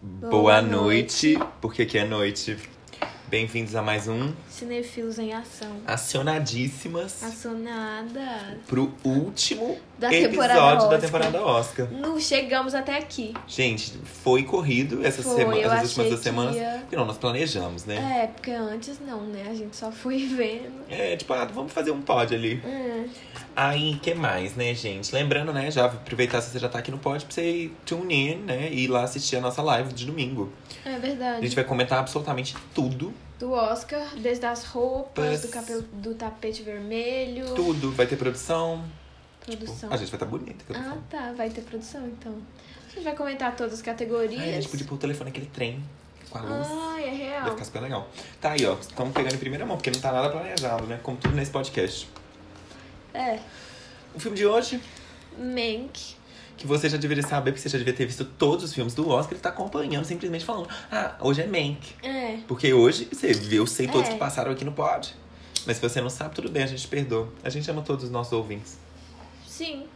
Boa noite, porque aqui é noite. Bem-vindos a mais um Cinefilos em ação. Acionadíssimas Acionada. pro último Da episódio temporada da Oscar. temporada Oscar. No, chegamos até aqui. Gente, foi corrido essas Foi, semanas, eu as achei últimas duas semanas. ia- Porque não, nós planejamos, né? É, porque antes não, né? A gente só foi vendo. É, tipo, ah, vamos fazer um pod ali. É. Aí, que mais, né, gente? Lembrando, né, já aproveitar se você já tá aqui no pod pra você tune in, né? E ir lá assistir a nossa live de domingo. É A verdade. gente vai comentar absolutamente tudo. Do Oscar, desde as roupas, do, cabelo, do tapete vermelho. Tudo. Vai ter produção. Produção. A gente vai estar bonita. que eu tô Ah, tá. Vai ter produção, então. A gente vai comentar todas as categorias. Ai, a gente podia pôr o telefone naquele trem com a luz. Ai, é Vai real. ficar super legal. Tá aí, ó. Estamos pegando em primeira mão, porque não tá nada planejado, né? Como tudo nesse podcast. É. O filme de hoje, Mank. que você já deveria saber, porque você já devia ter visto todos os filmes do Oscar, ele tá acompanhando, simplesmente falando: Ah, hoje é Mank. É. Porque hoje você viu, sei todos É. que passaram aqui no pod. Mas se você não sabe, tudo bem, a gente perdoa. A gente ama todos os nossos ouvintes. Sim.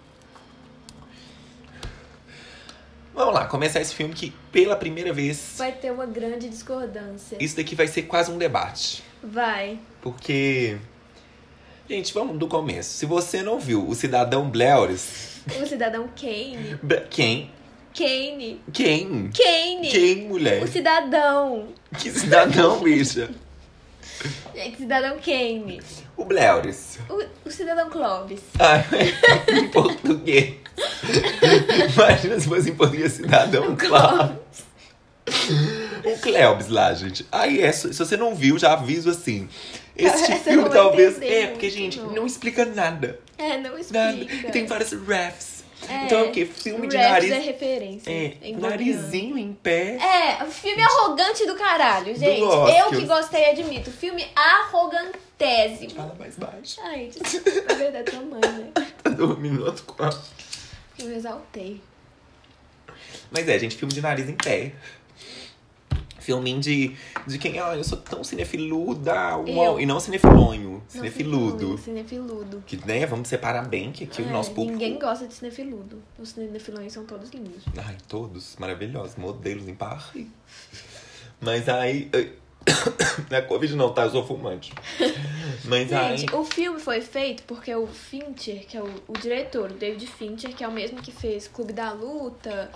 Vamos lá, começar esse filme que, pela primeira vez, Vai ter uma grande discordância. isso daqui vai ser quase um debate. Vai. Porque. Gente, vamos do começo. Se você não viu o Cidadão Bleures, O cidadão Kane. Quem? Kane. Quem? Kane. Quem, mulher? O cidadão. Que cidadão, bicha? Gente, cidadão Kane. O Bleures. O, o cidadão Clovis. Ai, em português. Imagina se fosse em português cidadão, claro. O Cleobes lá, gente. Aí é, se você não viu, já aviso assim. Este filme talvez. É, porque, gente, não. explica nada. É, não Nada. explica. E tem várias refs. É, Então é o quê? Filme de nariz. é referência. É, em narizinho em pé. É, filme arrogante do caralho, gente. Oscar. Eu que gostei, admito. Filme arrogantésimo. Fala mais baixo. Ai, desculpa, na verdade, tua mãe, né? Tá dormindo outro quarto. Eu exaltei. Mas é, gente, filme de nariz em pé. Filminho de, de quem, ah, eu sou tão cinefiluda, uau, e não cinefilonho, Não cinefiludo. filudo, Cinefiludo. Que, né, vamos separar bem, que aqui o É, nosso público... Ninguém gosta de cinefiludo. Os cinefilões são todos lindos. Ai, todos maravilhosos, modelos em Paris. Mas aí... Não é Covid não, tá? Eu sou fumante. Mas aí... Gente, o filme foi feito porque o Fincher, que é o, o diretor, o David Fincher, que é o mesmo que fez Clube da Luta,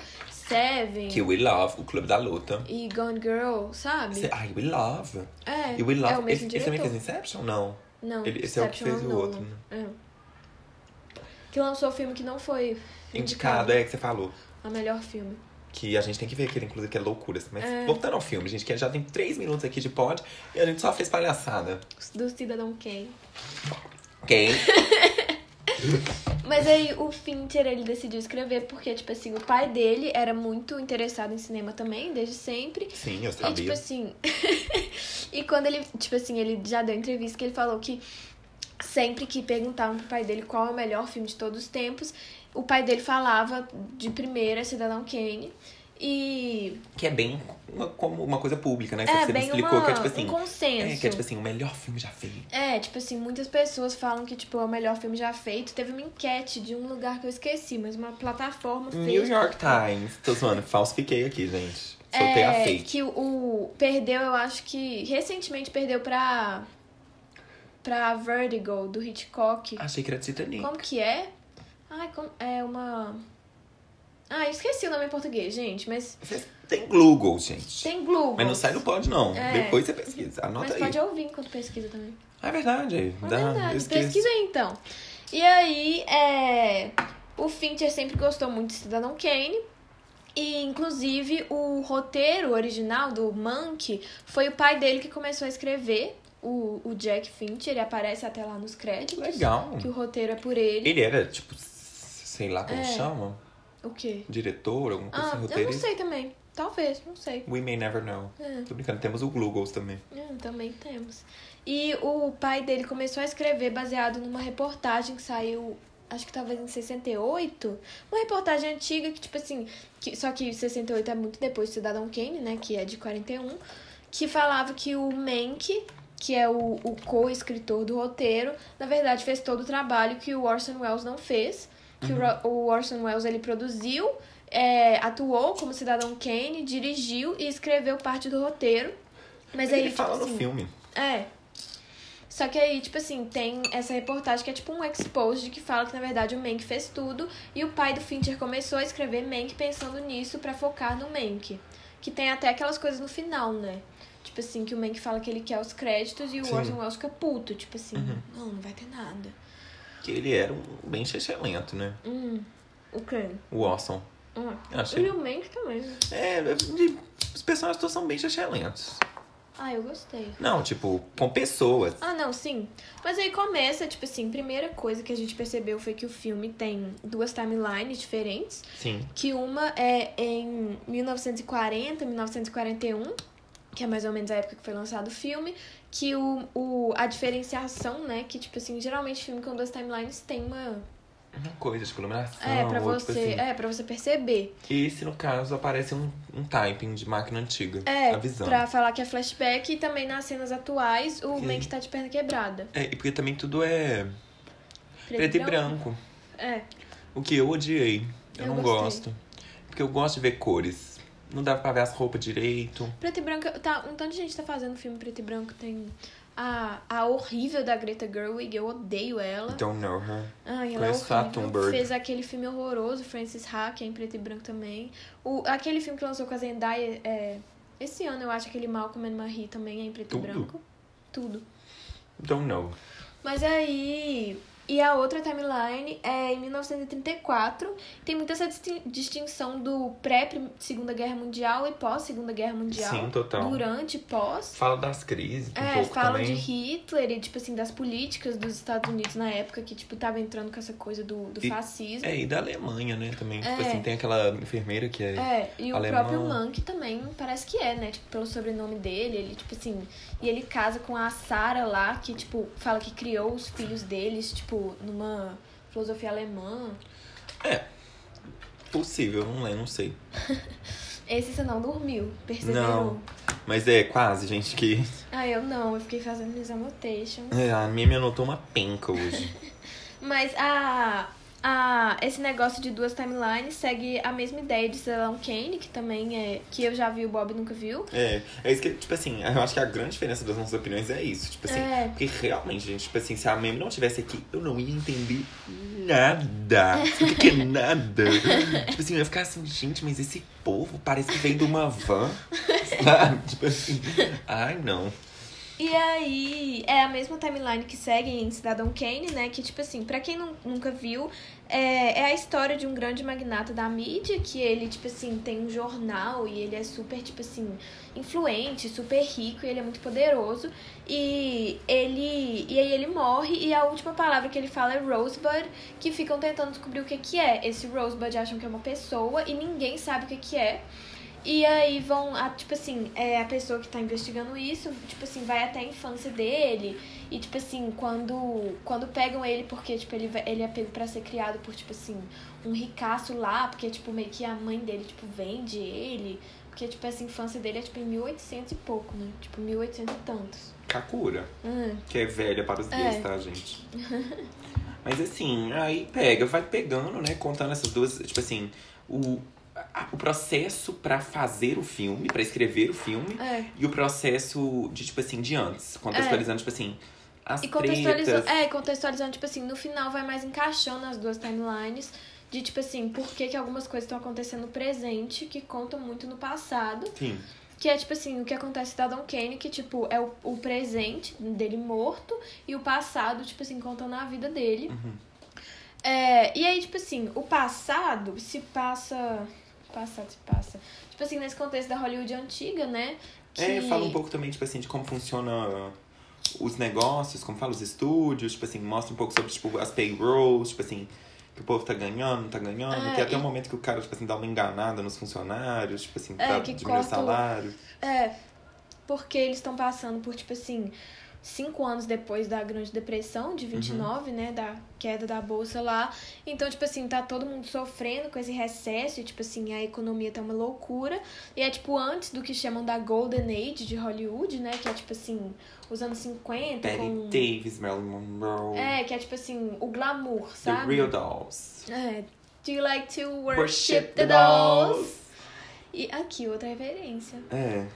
Seven Que we love, o Clube da Luta. e Gone Girl, sabe? Cê- Ai, we love. É, E we love. é o mesmo esse, esse também fez Inception? Não. Não, Ele- esse é o que Inception fez o Nolan. outro, né? É. Que lançou o filme que não foi Indicado, é que você falou. a melhor filme. Que a gente tem que ver aquele, inclusive, que é loucura. Mas É. voltando ao filme, gente, que já tem três minutos aqui de pod e a gente só fez palhaçada. Do Cidadão Kane. Quem? Mas aí o Fincher, ele decidiu escrever porque, tipo assim, o pai dele era muito interessado em cinema também, desde sempre. Sim, eu E, tipo sabia. assim. e quando ele, tipo assim, ele já deu entrevista que ele falou que sempre que perguntavam pro pai dele qual é o melhor filme de todos os tempos, o pai dele falava de primeira Cidadão Kane. E Que é bem uma, como uma coisa pública, né? Você, é você me explicou uma, que é tipo assim. um consenso. É, que é tipo assim, o melhor filme já feito. É, tipo assim, muitas pessoas falam que, tipo, é o melhor filme já feito. Teve uma enquete de um lugar que eu esqueci, mas uma plataforma fez. New York Times. Tô zoando, falsifiquei aqui, gente. Soltei a É, fake. que o, o- perdeu, eu acho que recentemente perdeu pra pra Vertigo do Hitchcock. Achei que era Titanic. Como que é? Ai, como, é uma Ah, eu esqueci o nome em português, gente, mas tem Google, gente. tem Google. Mas não sai no pod, não. É. Depois você pesquisa. Anota Mas aí. pode ouvir enquanto pesquisa também. Ah, é verdade. É Dá, verdade, pesquisa aí então. E aí, é... o Fincher sempre gostou muito de Cidadão Kane. E, inclusive, o roteiro original do Monk foi o pai dele que começou a escrever. O, o Jack Fincher, ele aparece até lá nos créditos. Legal. Que o roteiro é por ele. Ele era, tipo, sei lá como É. chama. O quê? Diretor, alguma coisa Ah, assim, eu roteiro. não sei também. Talvez, não sei. We may never know. É. Tô brincando, temos o Googles também. É, também temos. E o pai dele começou a escrever baseado numa reportagem que saiu, acho que talvez em 68. Uma reportagem antiga que, tipo assim, que, só que 68 é muito depois do Cidadão Kane, né? Que é de 41. Que falava que o Mank, que é o, o co-escritor do roteiro, na verdade fez todo o trabalho que o Orson Welles não fez. Que o Ro- o Orson Welles ele produziu é, atuou como Cidadão Kane, dirigiu e escreveu parte do roteiro. Mas aí, Ele tipo fala assim, no filme. É. Só que aí, tipo assim, tem essa reportagem que é tipo um exposed que fala que, na verdade, o Mank fez tudo e o pai do Fincher começou a escrever Mank pensando nisso pra focar no Mank. Que tem até aquelas coisas no final, né? Tipo assim, que o Mank fala que ele quer os créditos e o Sim. Orson Welles fica puto. Tipo assim, Uhum. não, não vai ter nada. Que ele era um bem lento, né? Hum, o quê? O Orson. Hum. Eu achei- E o Mank também. né? É, de- os personagens todos são bem lentos. Ah, eu gostei. Não, tipo, com pessoas. Ah, não, sim. Mas aí começa, tipo assim, primeira coisa que a gente percebeu foi que o filme tem duas timelines diferentes. Sim. Que uma é em 1940, 1941, que é mais ou menos a época que foi lançado o filme. Que o, o, a diferenciação, né? Que, tipo assim, geralmente filme com duas timelines tem uma. Uma coisa, tipo, iluminação. É, pra você. tipo assim. É, pra você perceber. Esse, no caso, aparece um, um typing de máquina antiga. É, avisando. pra falar que é flashback e também nas cenas atuais o Sim. Mank tá de perna quebrada. É, e porque também tudo é preto, e branco. É. O que eu odiei. Eu, Eu não gostei. gosto. Porque eu gosto de ver cores. Não dá pra ver as roupas direito. Preto e branco. Tá, um tanto de gente tá fazendo filme preto e branco. Tem a, a horrível da Greta Gerwig, eu odeio ela. Don't know her. Ai, ela é Conheço a horrível. Fez aquele filme horroroso, Francis Ha, que é em preto e branco também. O, aquele filme que lançou com a Zendaya, é, esse ano eu acho aquele Malcolm and Marie também é em preto Tudo? e branco. Tudo. Don't know. Mas aí. E a outra timeline é em 1934. Tem muita essa distin- distinção do pré-Segunda Guerra Mundial e pós-Segunda Guerra Mundial. Sim, total. Durante e pós. Fala das crises um É, pouco falam também. de Hitler e, tipo assim, das políticas dos Estados Unidos na época, que, tipo, tava entrando com essa coisa do, do E- fascismo. É, e da Alemanha, né, também. Tipo É. assim, tem aquela enfermeira que é... É, e o Alemã. próprio Monk também parece que é, né? Tipo, pelo sobrenome dele, ele, tipo assim. E ele casa com a Sarah lá, que, tipo, fala que criou os filhos deles, tipo, numa filosofia alemã. possível, não lembro, não sei. Esse você não dormiu, perseverou. Não. Mas é quase, gente, que... Ah, eu não, eu fiquei fazendo minhas annotations. É, a minha me anotou uma penca hoje. Mas a, a, esse negócio de duas timelines segue a mesma ideia de Cidadão Kane, que também é. que eu já vi, o Bob nunca viu. É, é isso que, tipo assim, eu acho que a grande diferença das nossas opiniões é isso. Tipo assim, É. porque realmente, gente, tipo assim, se a Meme não tivesse aqui, eu não ia entender nada. O que, que é nada? tipo assim, eu ia ficar assim, gente, mas esse povo parece que veio de uma van. Sabe? Tipo assim, ai não. E aí, é a mesma timeline que segue em Cidadão Kane, né? Que, tipo assim, pra quem não, nunca viu, é, é a história de um grande magnata da mídia, que ele, tipo assim, tem um jornal e ele é super, tipo assim, influente, super rico e ele é muito poderoso. E ele. E aí ele morre e a última palavra que ele fala é Rosebud, que ficam tentando descobrir o que, que é. Esse Rosebud acham que é uma pessoa e ninguém sabe o que, que é. E aí vão, a, tipo assim, é a pessoa que tá investigando isso, tipo assim, vai até a infância dele. E, tipo assim, quando, quando pegam ele, porque, tipo, ele, ele é pego pra ser criado por, tipo assim, um ricaço lá, porque, tipo, meio que a mãe dele, tipo, vende ele. Porque, tipo, essa infância dele é, tipo, em 1800 e pouco, né? Tipo, 1800 e tantos. Kakura, Hum, que é velha para os É. gays, tá, gente? Mas assim, aí pega, vai pegando, né? Contando essas duas, tipo assim, o, o processo pra fazer o filme, pra escrever o filme, é. e o processo de, tipo assim, de antes. Contextualizando, tipo assim, as E contextualizando, tretas. é, contextualizando, tipo assim, no final vai mais encaixando as duas timelines de, tipo assim, por que, que algumas coisas estão acontecendo no presente que contam muito no passado. Sim, Que é, tipo assim, o que acontece em Cidadão Kane, que, tipo, é o, o presente dele morto e o passado, tipo assim, contando a vida dele. Uhum. É, e aí, tipo assim, o passado se passa... Passado se passa... Tipo assim, nesse contexto da Hollywood antiga, né? Que... É, fala um pouco também, tipo assim, de como funciona os negócios, como fala os estúdios, tipo assim, mostra um pouco sobre, tipo, as payrolls, tipo assim, que o povo tá ganhando, não tá ganhando. É, Tem até e- um momento que o cara, tipo assim, dá uma enganada nos funcionários, tipo assim, É, pra que diminuir o corta o- salário. É, porque eles estão passando por, tipo assim, cinco anos depois da Grande Depressão, de 29, né? Da queda da bolsa lá. Então, tipo assim, tá todo mundo sofrendo com esse recesso, e, tipo assim, a economia tá uma loucura. E é, tipo, antes do que chamam da Golden Age de Hollywood, né? Que é, tipo assim, os anos 50, Betty com... Davis, Marilyn Monroe, É, que é, tipo assim, o glamour, The sabe? Real Dolls. É, Do you like to worship, Worship the the dolls? dolls. E aqui, outra referência. É.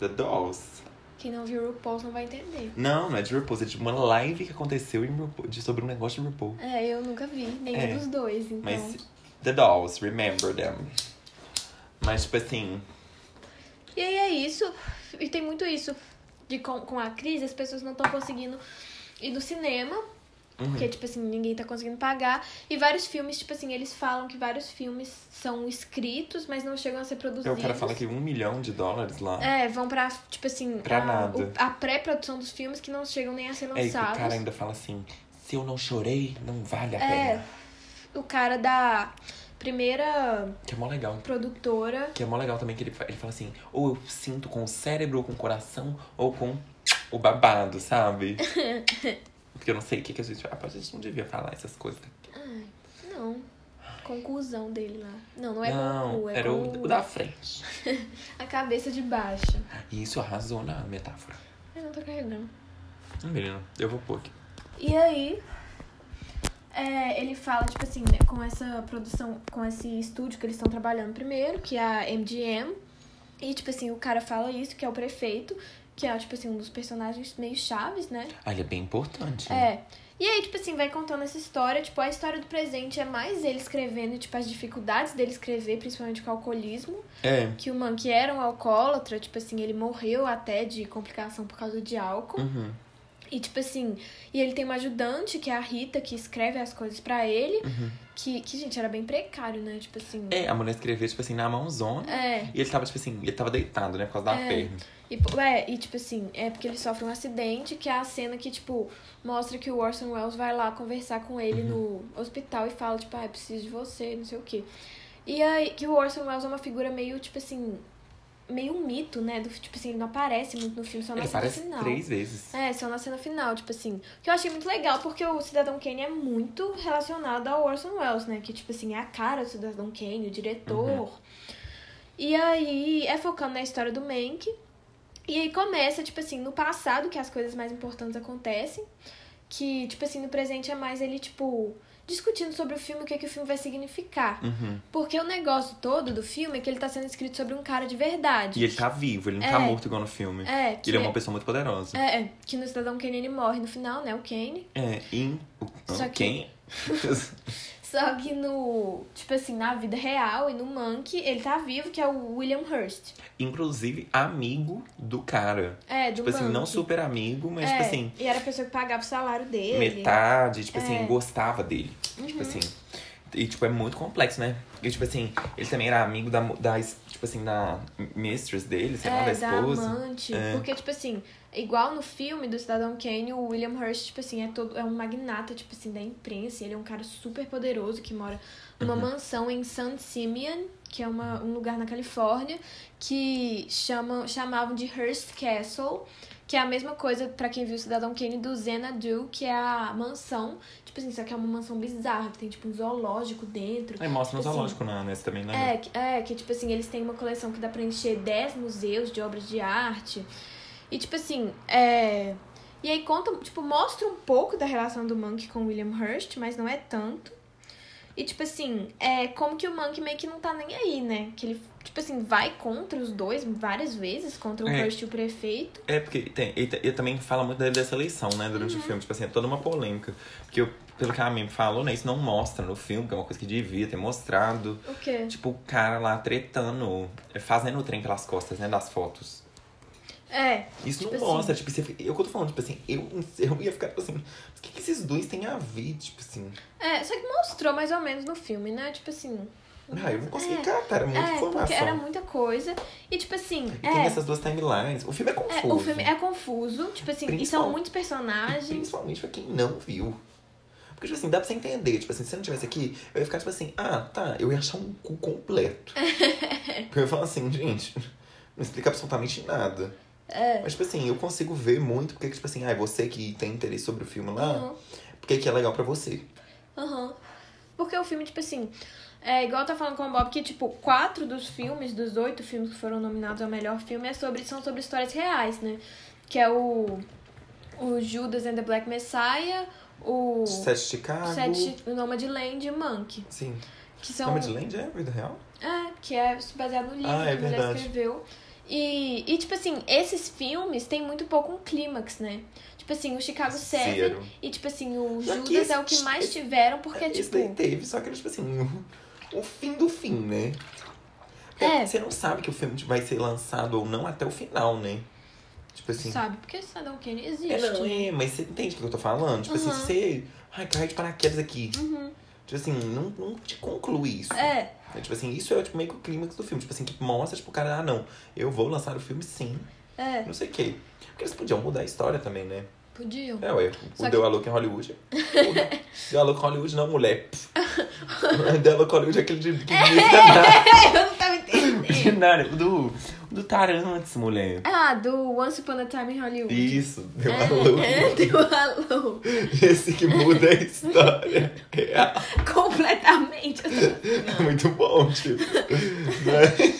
The Dolls. Quem não viu RuPaul não vai entender. Não, não é de RuPaul, é de uma live que aconteceu em RuPaul, de, sobre um negócio de RuPaul. É, eu nunca vi nenhum É, dos dois, então. Mas The Dolls, remember them. Mas, tipo assim, E aí é isso. E tem muito isso. De com, com a crise, as pessoas não estão conseguindo ir no cinema. Uhum. Porque, tipo assim, ninguém tá conseguindo pagar. E vários filmes, tipo assim, eles falam que vários filmes são escritos, mas não chegam a ser produzidos. o cara fala que um milhão de dólares lá. É, vão pra, tipo assim, Pra a, nada. o- a pré-produção dos filmes que não chegam nem a ser É, e o lançados. cara ainda fala assim: se eu não chorei, não vale a É. pena. O cara da primeira Que é mó legal. produtora. Que é mó legal também que ele, ele fala assim: ou eu sinto com o cérebro, ou com o coração, ou com o babado, sabe? Porque eu não sei o que, que a gente. Ah, a gente não devia falar essas coisas. Ai, não. Conclusão dele lá. Não, não é não, conclu, é era o, com o da frente. a cabeça de baixo. E isso arrasou na metáfora. Eu não tô carregando. Hum, Menino, eu vou pôr aqui. E aí, é, ele fala, tipo assim, né, com essa produção, com esse estúdio que eles estão trabalhando primeiro, que é a MGM. E, tipo assim, o cara fala isso, que é o prefeito, que é, tipo assim, um dos personagens meio chaves, né? Ah, ele é bem importante. É. E aí, tipo assim, vai contando essa história. Tipo, a história do presente é mais ele escrevendo, tipo, as dificuldades dele escrever, principalmente com o alcoolismo. É. Que o Monkey era um alcoólatra, tipo assim, ele morreu até de complicação por causa de álcool. Uhum. E, tipo assim, e ele tem uma ajudante, que é a Rita, que escreve as coisas pra ele. Que, que, gente, era bem precário, né? Tipo assim. Uhum. É, a mulher escrevia, tipo assim, na mãozona. É. E ele tava, tipo assim, ele tava deitado, né? Por causa da É. perna. E, é, e tipo assim, é porque ele sofre um acidente, que é a cena que, tipo, mostra que o Orson Welles vai lá conversar com ele Uhum. no hospital e fala, tipo, ah, eu preciso de você, não sei o quê. E aí, que o Orson Welles é uma figura meio, tipo assim, meio um mito, né? Do, tipo assim, ele não aparece muito no filme, só na Ele cena final. três vezes. É, só na cena final, tipo assim. Que eu achei muito legal, porque o Cidadão Kane é muito relacionado ao Orson Welles, né? Que, tipo assim, é a cara do Cidadão Kane, o diretor. Uhum. E aí, é focando na história do Mank. E aí começa, tipo assim, no passado que as coisas mais importantes acontecem. Que, tipo assim, no presente é mais ele, tipo, discutindo sobre o filme, o que, que o filme vai significar. Uhum. Porque o negócio todo do filme é que ele tá sendo escrito sobre um cara de verdade. E ele tá vivo, ele não tá É. morto igual no filme. É, que Ele é uma pessoa muito poderosa. É, é, que no Cidadão Kane ele morre no final, né? O Kane. É, e. o- Só não, que- Quem? Só que no. Tipo assim, na vida real e no Monkey, ele tá vivo, que é o William Hurst. Inclusive, amigo do cara. É, do Tipo assim, não Monkey. super amigo, mas é, tipo assim, E era a pessoa que pagava o salário dele. metade, tipo É. assim, gostava dele. Tipo assim. E, tipo, é muito complexo, né? E, tipo assim, ele também era amigo da, da tipo assim, da mistress dele, sei lá, da É, da esposa. amante. É. Porque, tipo assim, igual no filme do Cidadão Kane, o William Hurst, tipo assim, é, todo, é um magnata, tipo assim, da imprensa. Ele é um cara super poderoso que mora numa Uhum. mansão em San Simeon, que é uma, um lugar na Califórnia, que chamam, chamavam de Hearst Castle. Que é a mesma coisa, pra quem viu o Cidadão Kane, do Xanadu, que é a mansão. Tipo assim, só que é uma mansão bizarra, que tem tipo um zoológico dentro. Aí mostra Tipo assim, zoológico na, nessa também, né? É, que- é, que tipo assim, eles têm uma coleção que dá pra encher 10 museus de obras de arte. E tipo assim, é. E aí conta, tipo, mostra um pouco da relação do Monkey com William Hurst, mas não é tanto. E tipo assim, é como que o Monkey meio que não tá nem aí, né? Que ele, tipo assim, vai contra os dois várias vezes, contra o É. Hurst e o prefeito. É, porque tem, ele, ele também fala muito dessa eleição, né, durante Uhum. o filme. Tipo assim, é toda uma polêmica. Porque, eu- pelo que a Mimi falou, né, isso não mostra no filme, que é uma coisa que devia ter mostrado. O quê? Tipo, o cara lá tretando, fazendo o trem pelas costas, né, das fotos. É. Isso Tipo não assim- mostra, tipo, você, eu que eu tô falando, tipo assim, eu, eu ia ficar tipo assim, o que, que esses dois têm a ver, tipo assim? É, só que mostrou mais ou menos no filme, né? Tipo assim. Ah, eu não consegui É. catar, era muita é, informação. porque era muita coisa. E tipo assim, E é. tem essas duas timelines. O filme é É, confuso. o filme é confuso, tipo assim, e são muitos personagens. Principalmente pra quem não viu. Porque, tipo assim, dá pra você entender. Tipo assim, se eu não tivesse aqui, eu ia ficar, tipo assim, ah, tá, eu ia achar um cu completo. Porque eu ia falar assim, gente, não explica absolutamente nada. É. Mas, tipo assim, eu consigo ver muito porque, tipo assim, ah, você que tem interesse sobre o filme lá, Aham. porque que é legal pra você. Aham. Porque o filme, tipo assim, é igual tá falando com o Bob, que, tipo, quatro dos filmes, dos oito filmes que foram nominados ao melhor filme, é sobre, são sobre histórias reais, né? Que é o, o Judas and the Black Messiah, o Sete Chicago. Sete, o Nomadland e Monkey. Sim. Que são. Nomadland é vida real? É, que é baseado no livro Ah, é que a mulher escreveu. E, e, tipo assim, esses filmes têm muito pouco um clímax, né? Tipo assim, o Chicago Seven e, tipo assim, o Só Judas esse- é o que mais tiveram, porque, É, Isso tipo. daí teve, só que era tipo assim, o, o fim do fim, né? Porque É. Você não sabe que o filme vai ser lançado ou não até o final, né? Tipo assim. Sabe? Porque Saddam Kane existe. É, não, é, mas você entende o que eu tô falando? Tipo assim, Uhum. você. Ai, cai de paraquedas aqui. Uhum. Tipo assim, não, não te conclui isso. É, É, tipo assim, isso é tipo, meio que o clímax do filme. Tipo assim, que mostra, tipo, o cara, ah, não, eu vou lançar o filme sim. é, Não sei o quê. Porque eles podiam mudar a história também, né? podiam. É, ué. O Deu que- a Louca em Hollywood. Deu a Louca em Hollywood, não, mulher. Deu a Louca em Hollywood é aquele de, que eu não tava entendendo. Milionário. Do, do Tarantes, mulher. Ah, do Once Upon a Time in Hollywood. Isso, deu É, louca. é, deu alô. Esse que muda a história. real. Completamente. É muito bom, tipo. Né?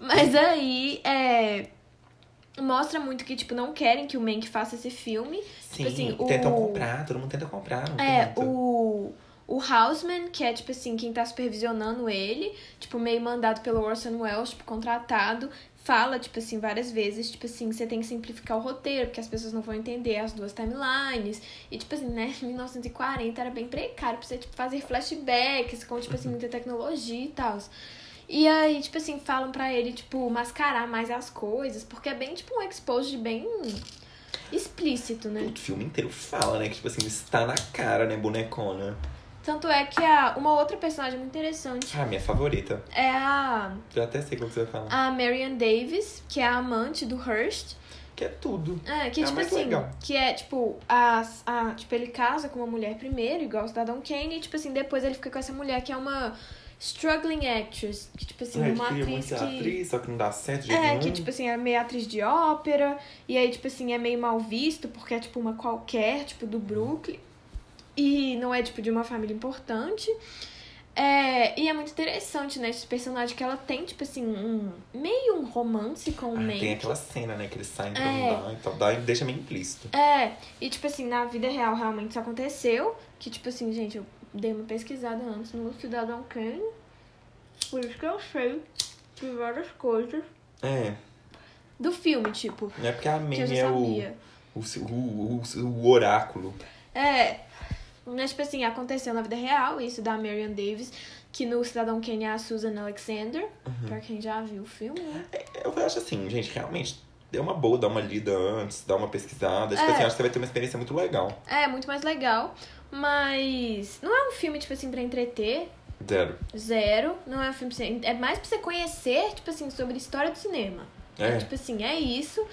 Mas aí, é. Mostra muito que, tipo, não querem que o Mank faça esse filme. Sim, Tipo assim, o- tentam comprar, todo mundo tenta comprar. Não É, o. O Houseman, que é, tipo assim, quem tá supervisionando ele, tipo, meio mandado pelo Orson Welles, tipo, contratado, fala, tipo assim, várias vezes, tipo assim, você tem que simplificar o roteiro, porque as pessoas não vão entender as duas timelines. E, tipo assim, né, 1940 era bem precário pra você, tipo, fazer flashbacks com, tipo assim, muita tecnologia e tal. E aí, tipo assim, falam pra ele, tipo, mascarar mais as coisas, porque é bem, tipo, um expose bem explícito, né? O filme inteiro fala, né? Que, tipo assim, está na cara, né, bonecona. Tanto é que a, uma outra personagem muito interessante Ah, minha favorita. é a, Já até sei qual que você vai falar. a Marian Davis, que é a amante do Hearst. Que é tudo. É, que É tipo assim, legal. que é tipo, a, a, tipo, ele casa com uma mulher primeiro, igual o Cidadão Kane, e tipo assim, depois ele fica com essa mulher que é uma struggling actress, que tipo assim, É, uma atriz que atriz, só que não dá certo de É, jeito que nenhum. tipo assim, é meio atriz de ópera, e aí, tipo assim, é meio mal visto, porque é tipo uma qualquer, tipo, do Brooklyn. E não é, tipo, de uma família importante. É, e é muito interessante, né, esse personagem que ela tem, tipo assim, um meio um romance com o Ah, Mank. tem aquela cena, né? Que eles saem É. não dar, então dá, deixa meio implícito. É, e tipo assim, na vida real realmente isso aconteceu. Que tipo assim, gente, eu dei uma pesquisada antes no Cidadão Kane. Por isso que eu sei de várias coisas É, do filme, tipo, não é porque a já é o, o, o, o oráculo. É, mas tipo assim, aconteceu na vida real, isso da Marion Davis, que no Cidadão Kane é a Susan Alexander, Uhum. pra quem já viu o filme, né? Eu acho assim, gente, realmente, dê uma boa, dá uma lida antes, dá uma pesquisada. Tipo É. assim, acho que você vai ter uma experiência muito legal. É, muito mais legal, mas não é um filme, tipo assim, pra entreter, Zero. zero, não é um filme, pra você- é mais pra você conhecer, tipo assim, sobre história do cinema. É. Tipo assim, é isso.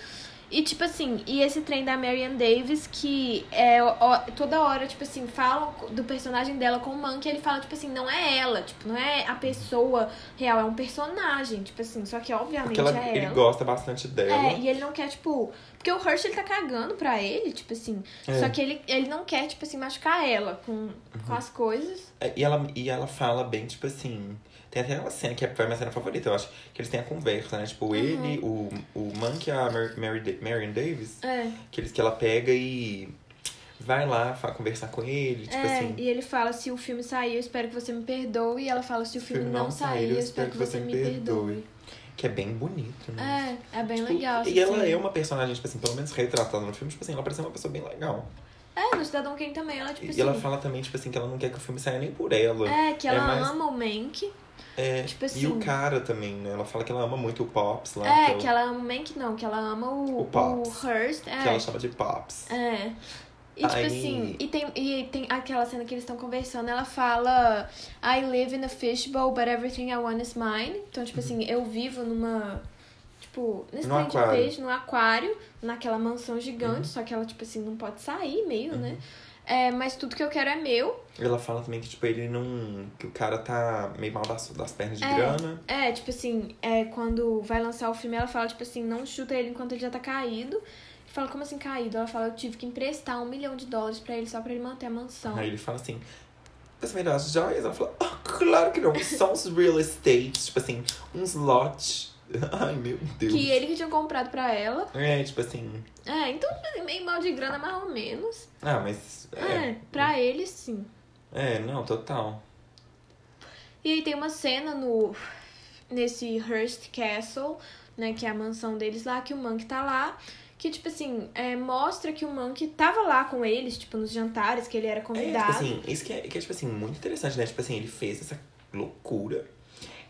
E, tipo assim, e esse trem da Marianne Davis, que é ó, toda hora, tipo assim, falam do personagem dela com o Monkey, ele fala, tipo assim, não é ela, tipo, não é a pessoa real, é um personagem, tipo assim, só que obviamente ela, é ele ela. gosta bastante dela. É, e ele não quer, tipo. Porque o Herschel ele tá cagando pra ele, tipo assim. É. Só que ele, ele não quer, tipo assim, machucar ela com, com as coisas. É, E ela, e ela fala bem, tipo assim. Tem até uma cena que foi a minha cena favorita, eu acho. Que eles têm a conversa, né? Uhum. Tipo, ele, o, o Monkey e a Mary, Marion Davis. É. Que, eles, que ela pega e vai lá conversar com ele. Tipo é, assim. e ele fala, se o filme sair, eu espero que você me perdoe. E ela fala, se o filme não, sair, eu espero que você me perdoe. Que é bem bonito, né? É, é bem Tipo, legal. E ela assim. é uma personagem, tipo assim, pelo menos retratada no filme, tipo assim, ela parece uma pessoa bem legal. É, no Cidadão Kane também, ela, tipo E assim. ela fala também, tipo assim, que ela não quer que o filme saia nem por ela. É, que ela mais- ama o Mank. É, tipo E assim- o cara também, né? Ela fala que ela ama muito o Pops lá. É, que, que ela, ama o Mank, não, que ela ama o, O Pops. o Hearst. É. que ela chama de Pops. É. E tipo Aí- assim, e tem, e tem aquela cena que eles estão conversando, ela fala I live in a fishbowl, but everything I want is mine. Então, tipo assim, eu vivo numa. Tipo, nesse No de peixe, no aquário, naquela mansão gigante, Uhum. só que ela, tipo assim, não pode sair meio, né? É, mas tudo que eu quero é meu. Ela fala também que, tipo, ele não. Que o cara tá meio mal das, das pernas de É. grana. É, tipo assim, é, quando vai lançar o filme, ela fala, tipo assim, não chuta ele enquanto ele já tá caído. Fala, como assim caído? Ela fala, eu tive que emprestar um milhão de dólares pra ele só pra ele manter a mansão. Aí ele fala assim. Das melhores joias? Ela fala, ah, claro que não. São uns real estate, tipo assim, uns lotes. Ai, meu Deus. Que ele que tinha comprado pra ela. É, tipo assim. É, então meio mal de grana, mais ou menos. Ah, mas. É, É, pra ele sim. é não, total. E aí tem uma cena no nesse Hearst Castle, né, que é a mansão deles lá, que o Monk tá lá, que, tipo assim, é, mostra que o Monk tava lá com eles, tipo, nos jantares, que ele era É, convidado. tipo assim, isso que é, que é, tipo assim, muito interessante, né? Tipo assim, ele fez essa loucura.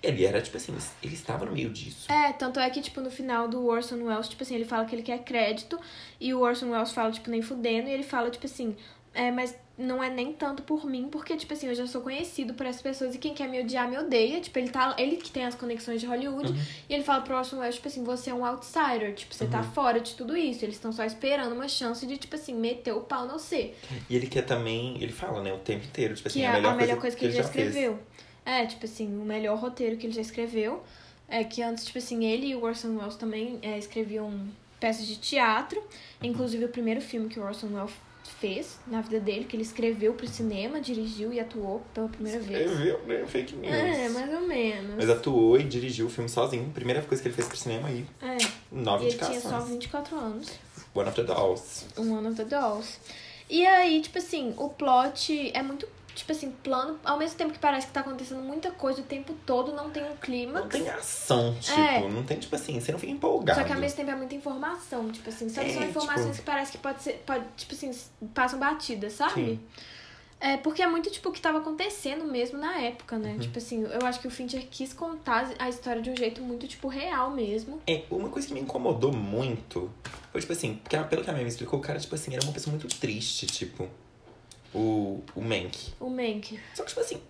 Ele era, tipo assim, ele estava no meio disso. É, tanto é que, tipo, no final do Orson Welles, tipo assim, ele fala que ele quer crédito, e o Orson Welles fala, tipo, nem fudendo, e ele fala, tipo assim, é, mas não é nem tanto por mim, porque, tipo assim, eu já sou conhecido por essas pessoas, e quem quer me odiar, me odeia. Tipo, ele tá. Ele que tem as conexões de Hollywood, e ele fala pro Orson Welles, tipo assim, você é um outsider, tipo, você tá fora de tudo isso. Eles estão só esperando uma chance de, tipo assim, meter o pau no C. E ele quer também, ele fala, né, o tempo inteiro, tipo assim, Que é a melhor, a melhor coisa que, ele já fez. escreveu. É, tipo assim, o melhor roteiro que ele já escreveu. É que antes, tipo assim, ele e o Orson Welles também é, escreviam peças de teatro. Inclusive, o primeiro filme que o Orson Welles fez na vida dele, que ele escreveu pro cinema, dirigiu e atuou pela primeira vez. Escreveu, né? Fake news. É, mais ou menos. Mas atuou e dirigiu o filme sozinho. Primeira coisa que ele fez pro cinema aí. É, Nove e ele tinha indicações. só 24 anos. One of the Dolls. One of the Dolls. E aí, tipo assim, o plot é muito, tipo assim, plano. Ao mesmo tempo que parece que tá acontecendo muita coisa o tempo todo, não tem um clima. Não tem ação, tipo, É. não tem, tipo assim, você não fica empolgado. Só que ao mesmo tempo é muita informação, tipo assim, sabe? É, São informações tipo- que parece que pode ser, pode, tipo assim, passam batidas, sabe? Sim. É, porque é muito, tipo, o que tava acontecendo mesmo na época, Uhum. né? Tipo assim, eu acho que o Fincher quis contar a história de um jeito muito, tipo, real mesmo. É, uma coisa que me incomodou muito foi, tipo assim, porque pelo que a minha me explicou, o cara, tipo assim, era uma pessoa muito triste, tipo. O, o Mank. O Mank. Só que, tipo assim,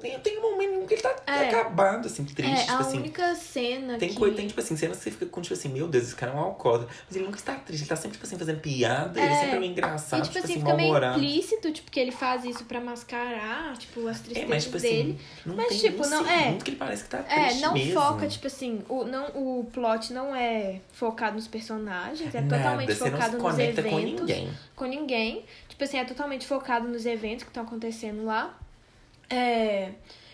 tem, tem um momento que ele tá É. acabado, assim, triste, é, tipo a assim. única cena Tem, que... coisa, tem, tipo assim, cenas que você fica com, tipo assim, meu Deus, esse cara é um alcoólatra. Mas ele nunca está triste, ele tá sempre, tipo assim, fazendo piada, ele É. sempre é meio E, engraçado, tipo, tipo, assim, assim, fica meio implícito, tipo, que ele faz isso pra mascarar, tipo, as É, tristezas mas, tipo dele. assim, não Mas, tem tipo, um não- é. que ele parece que tá É, triste não mesmo. foca, tipo assim, o, não, o plot não é focado nos personagens, é Nada, totalmente focado nos eventos. com ninguém. com ninguém. Tipo assim, é totalmente focado nos eventos que estão acontecendo lá. É.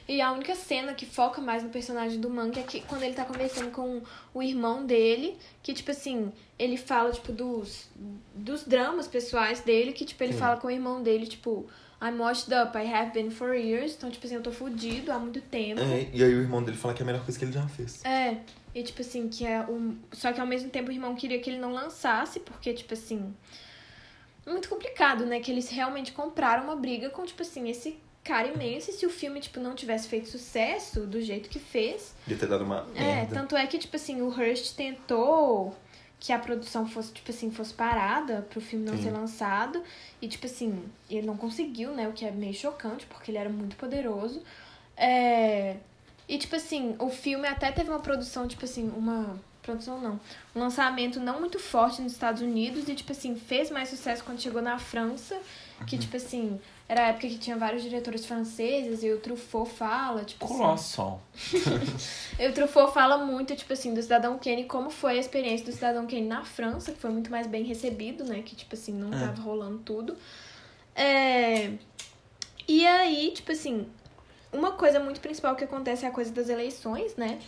E a única cena que foca mais no personagem do Monk é que quando ele tá conversando com o irmão dele, que, tipo assim, ele fala, tipo, dos, dos dramas pessoais dele, que, tipo, ele Sim. fala com o irmão dele, tipo, I'm washed up, I have been for years. Então, tipo assim, eu tô fudido há muito tempo. É, e aí o irmão dele fala que é a melhor coisa que ele já fez. É, e tipo assim, que é um. Só que ao mesmo tempo o irmão queria que ele não lançasse, porque, tipo assim. Muito complicado, né? Que eles realmente compraram uma briga com, tipo assim, esse cara imenso. E se o filme, tipo, não tivesse feito sucesso do jeito que fez. De ter dado uma É, merda. tanto é que, tipo assim, o Hearst tentou que a produção fosse, tipo assim, fosse parada pro filme não Sim. ser lançado. E, tipo assim, ele não conseguiu, né? O que é meio chocante, porque ele era muito poderoso. É... E, tipo assim, o filme até teve uma produção, tipo assim, uma. Produção não. Um lançamento não muito forte nos Estados Unidos e, tipo assim, fez mais sucesso quando chegou na França. Que, Uhum. tipo assim, era a época que tinha vários diretores franceses e o Truffaut fala, tipo assim. Colossal. E o Truffaut fala muito, tipo assim, do Cidadão Kane, como foi a experiência do Cidadão Kane na França, que foi muito mais bem recebido, né? Que, tipo assim, não É. tava rolando tudo. É... E aí, tipo assim, uma coisa muito principal que acontece é a coisa das eleições, né?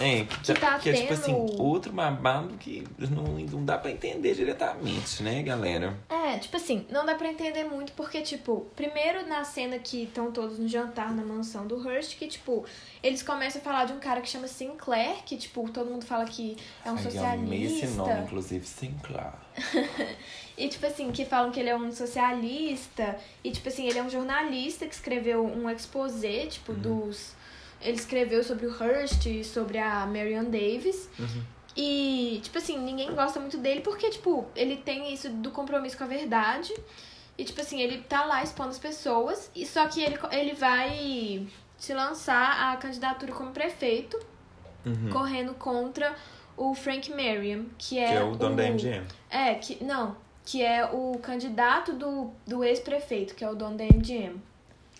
É, já, tá que é tipo assim, outro babado que não, não dá pra entender diretamente, né, galera? É, tipo assim, não dá pra entender muito porque, tipo, primeiro na cena que estão todos no jantar na mansão do Hearst, que, tipo, eles começam a falar de um cara que chama Sinclair, que, tipo, todo mundo fala que é um Ai, socialista. Eu amei esse nome, inclusive, Sinclair. E, tipo assim, que falam que ele é um socialista. E, tipo assim, ele é um jornalista que escreveu um exposé, tipo, dos. Ele escreveu sobre o Hearst e sobre a Marion Davis. Uhum. E, tipo assim, ninguém gosta muito dele porque, tipo, ele tem isso do compromisso com a verdade. E, tipo assim, ele tá lá expondo as pessoas. E só que ele, ele vai se lançar a candidatura como prefeito, Uhum. correndo contra o Frank Merriam, que é, Que é o dono da MGM. é, que. Não, que é o candidato do, do ex-prefeito, que é o dono da MGM.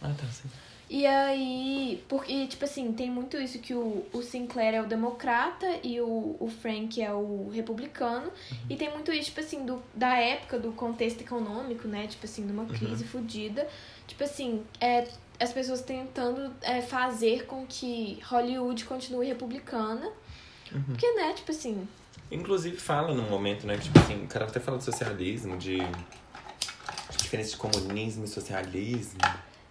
Ah, tá, sim. E aí, porque, tipo assim, tem muito isso que o, o Sinclair é o democrata e o, o Frank é o republicano. E tem muito isso, tipo assim, do, da época, do contexto econômico, né? Tipo assim, numa crise fodida. Tipo assim, é, as pessoas tentando é, fazer com que Hollywood continue republicana. Porque, né, tipo assim, Inclusive fala num momento, né, tipo assim, o cara até fala de socialismo, de, de diferença de comunismo e socialismo.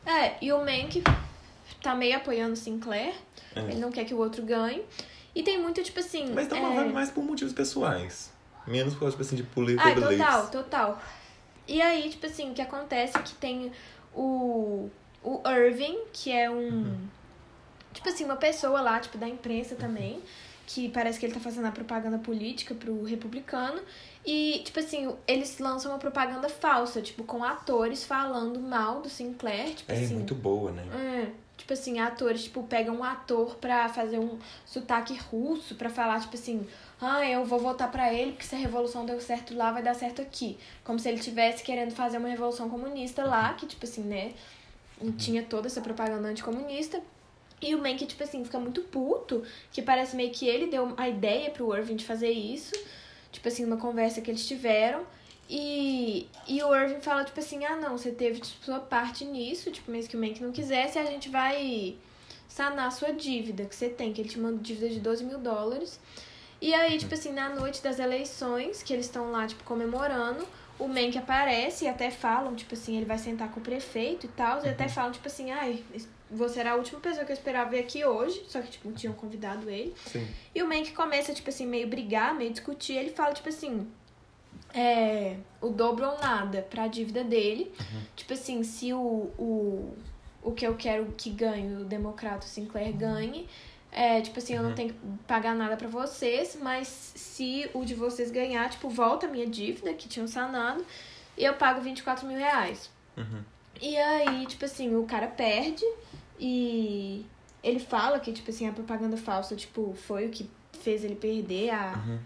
É, e o Mank, tá meio apoiando o Sinclair. É. Ele não quer que o outro ganhe. E tem muito, tipo assim. Mas tá uma é... vibe mais por motivos pessoais. Menos por, tipo assim, de political Ah, total, beliefs. total. E aí, tipo assim, o que acontece é que tem o, o Irving, que é um. Uhum. Tipo assim, uma pessoa lá, tipo, da imprensa também, que parece que ele tá fazendo a propaganda política pro republicano. E, tipo assim, eles lançam uma propaganda falsa, tipo, com atores falando mal do Sinclair, tipo É assim. muito boa, né? É, tipo assim, atores, tipo, pegam um ator pra fazer um sotaque russo, pra falar, tipo assim, ah, eu vou votar pra ele porque se a revolução deu certo lá, vai dar certo aqui. Como se ele tivesse querendo fazer uma revolução comunista lá, que, tipo assim, né, tinha toda essa propaganda anticomunista. E o Mank, tipo assim, fica muito puto, que parece meio que ele deu a ideia pro Irving de fazer isso. Tipo assim, uma conversa que eles tiveram. E, e o Irving fala, tipo assim, ah não, você teve tipo, sua parte nisso, tipo, mesmo que o Mank não quisesse, a gente vai sanar a sua dívida que você tem, que ele te manda dívida de 12 mil dólares. E aí, tipo assim, na noite das eleições, que eles estão lá, tipo, comemorando, o Mank aparece e até falam, tipo assim, ele vai sentar com o prefeito e tal, e até falam, tipo assim, ai, você era a última pessoa que eu esperava ver aqui hoje, só que, tipo, tinham convidado ele. Sim. E o Mank começa, tipo assim, meio brigar, meio discutir. Ele fala, tipo assim, é, o dobro ou nada pra dívida dele. Tipo assim, se o, o, o que eu quero que ganhe, o democrata Sinclair ganhe, é, tipo assim, eu não tenho que pagar nada pra vocês, mas se o de vocês ganhar, tipo, volta a minha dívida, que tinham sanado, e eu pago 24 mil reais. Uhum. E aí, tipo assim, o cara perde e ele fala que, tipo assim, a propaganda falsa, tipo, foi o que fez ele perder a, Uhum.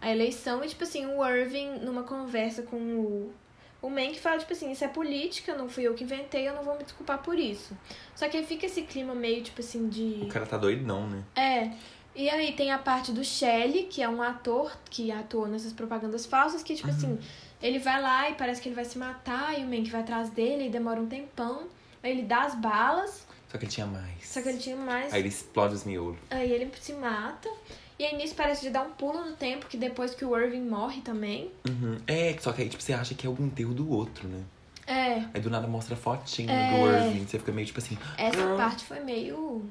a eleição. E, tipo assim, o Irving, numa conversa com o, o Mank, fala, tipo assim, isso é política, não fui eu que inventei, eu não vou me desculpar por isso. Só que aí fica esse clima meio, tipo assim, de... O cara tá doidão, né? É. E aí tem a parte do Shelley, que é um ator que atuou nessas propagandas falsas, que, tipo assim, ele vai lá e parece que ele vai se matar, e o Mank vai atrás dele, e demora um tempão. Aí ele dá as balas, Só que ele tinha mais. só que ele tinha mais. Aí ele explode os miolos. Aí ele se mata. E aí nisso parece de dar um pulo no tempo, que depois que o Irving morre também. Uhum. É, só que aí, tipo, você acha que é o enterro do outro, né? É, Aí do nada mostra a fotinho É. do Irving. Você fica meio tipo assim. essa "Ah". parte foi meio.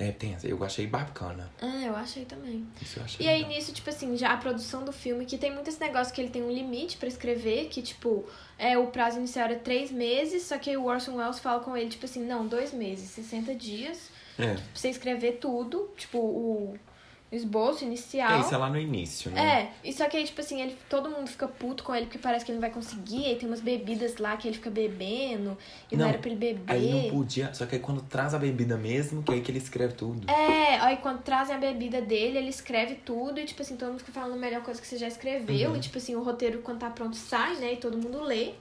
É, tem essa. Eu achei bacana. Ah, eu achei também. Isso eu achei. E aí, legal. nisso, tipo assim, já a produção do filme, que tem muito esse negócio que ele tem um limite pra escrever, que, tipo, é, o prazo inicial era três meses, só que aí o Orson Welles fala com ele, tipo assim, não, dois meses, 60 dias, É. pra você escrever tudo, tipo, o esboço inicial. É, isso é lá no início, né? É, e só que aí, tipo assim, ele, todo mundo fica puto com ele porque parece que ele não vai conseguir, aí tem umas bebidas lá que ele fica bebendo, e não, Não, era pra ele beber. Aí não podia. Só que aí quando traz a bebida mesmo, que aí que ele escreve tudo. É, aí quando trazem a bebida dele, ele escreve tudo e, tipo assim, todo mundo fica falando a melhor coisa que você já escreveu. Uhum. E, tipo assim, o roteiro, quando tá pronto, sai, né? E todo mundo lê.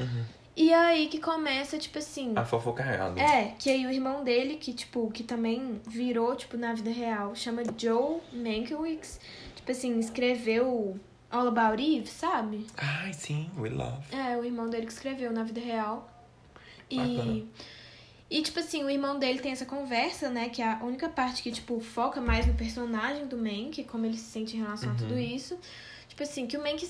Uhum. E aí que começa, tipo assim. A fofocaiada. É, que aí o irmão dele, que, tipo, que também virou, tipo, na vida real, chama Joe Mankiewicz. Tipo assim, escreveu All About Eve, sabe? Ai, sim, we love. É, o irmão dele que escreveu na vida real. Bacana. E. E, tipo assim, o irmão dele tem essa conversa, né? Que é a única parte que, tipo, foca mais no personagem do Mank, como ele se sente em relação a tudo Uhum. isso. Tipo assim, que o Mank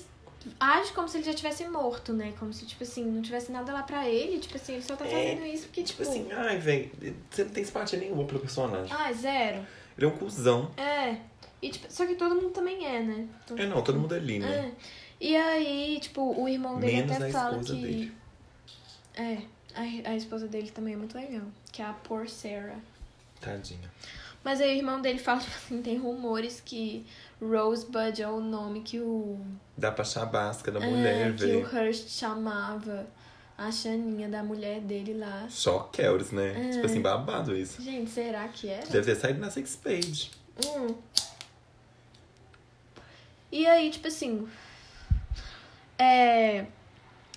age como se ele já tivesse morto, né? Como se, tipo assim, não tivesse nada lá pra ele. Tipo assim, ele só tá É, fazendo isso porque, tipo. Tipo assim, ai, velho, você não tem simpatia nenhuma pelo personagem. Ah, zero. Ele é um cuzão. É. E, tipo, só que todo mundo também é, né? Então, É, não, todo mundo ali, né? É. E aí, tipo, o irmão dele Menos até fala que. dele. É, a, a esposa dele também é muito legal. Que é a Poor Sarah. Tadinha. Mas aí o irmão dele fala, tipo assim, tem rumores que Rosebud é o nome que o. Dá pra chabasca da é, mulher, que o velho. Hurst chamava a Xaninha da mulher dele lá. Só Kells, né? É. Tipo assim, babado isso. Gente, será que era? Deve ter saído na Six Page. Hum. E aí, tipo assim. É.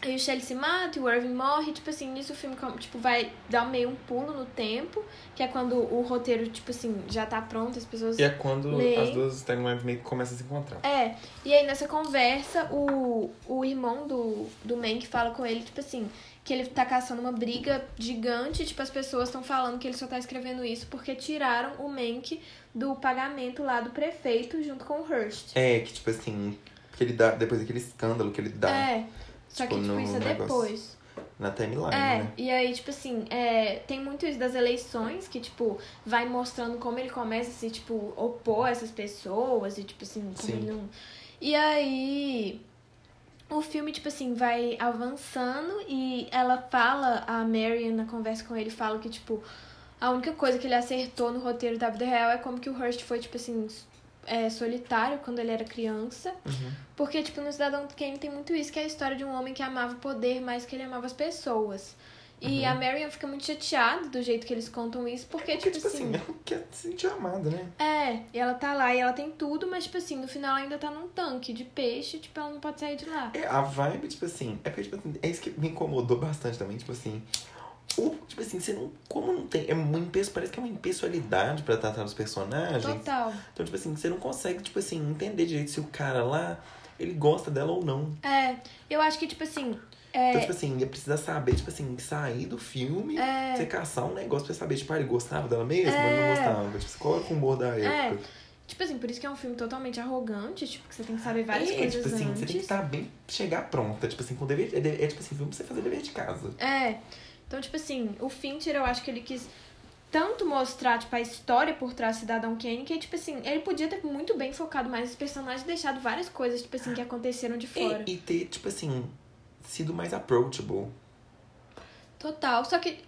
Aí o Shelley se mata e o Irving morre. Tipo assim, nisso o filme tipo, vai dar meio um pulo no tempo. Que é quando o roteiro, tipo assim, já tá pronto, as pessoas. E é quando Lei. as duas timelines meio que começam a se encontrar. É, e aí nessa conversa, o, o irmão do, do Mank fala com ele, tipo assim, que ele tá caçando uma briga gigante, tipo, as pessoas estão falando que ele só tá escrevendo isso porque tiraram o Mank do pagamento lá do prefeito junto com o Hurst. É, que tipo assim, que ele dá, depois daquele escândalo que ele dá. É, só que, Tipo, tipo, isso é negócio. depois. na timeline, É, né? e aí, tipo assim, é, tem muito isso das eleições, que, tipo, vai mostrando como ele começa a se, tipo, opor a essas pessoas e, tipo assim, como Sim. ele não. E aí. O filme, tipo assim, vai avançando e ela fala, a Marion na conversa com ele, fala que, tipo, a única coisa que ele acertou no roteiro da vida real é como que o Hearst foi, tipo assim, é, solitário quando ele era criança. Uhum. Porque, tipo, no Cidadão Kane tem muito isso, que é a história de um homem que amava o poder mais que ele amava as pessoas. E Uhum. a Marion fica muito chateada do jeito que eles contam isso, porque, Porque, tipo, tipo assim. assim, ela quer se sentir amada, né? É, e ela tá lá e ela tem tudo, mas, tipo assim, no final ela ainda tá num tanque de peixe, tipo, ela não pode sair de lá. É, a vibe, tipo assim, é porque, tipo assim, é isso que me incomodou bastante também, tipo assim. O, tipo assim, você não. Como não tem. É uma impesso, parece que é uma impessoalidade pra tratar os personagens. Total. Então, tipo assim, você não consegue, tipo assim, entender direito se o cara lá, ele gosta dela ou não. É, eu acho que, tipo assim. Então, É, tipo assim, ele precisa saber, tipo assim, sair do filme, É. você caçar um negócio pra saber, tipo, ah, ele gostava dela mesmo ou ele não É. gostava. Tipo, você coloca o humor da época. tipo assim, por isso que é um filme totalmente arrogante, tipo, que você tem que saber várias é, coisas tipo assim, antes. você tem que estar bem, chegar pronta, tipo assim, com dever, é, é tipo assim, filme pra você fazer dever de casa. É. Então, tipo assim, o Fincher, eu acho que ele quis tanto mostrar, tipo, a história por trás do Cidadão Kane, que, tipo assim, ele podia ter muito bem focado mais nos personagens e deixado várias coisas, tipo assim, que aconteceram de fora. E, e ter, tipo assim, sido mais approachable. Total. Só que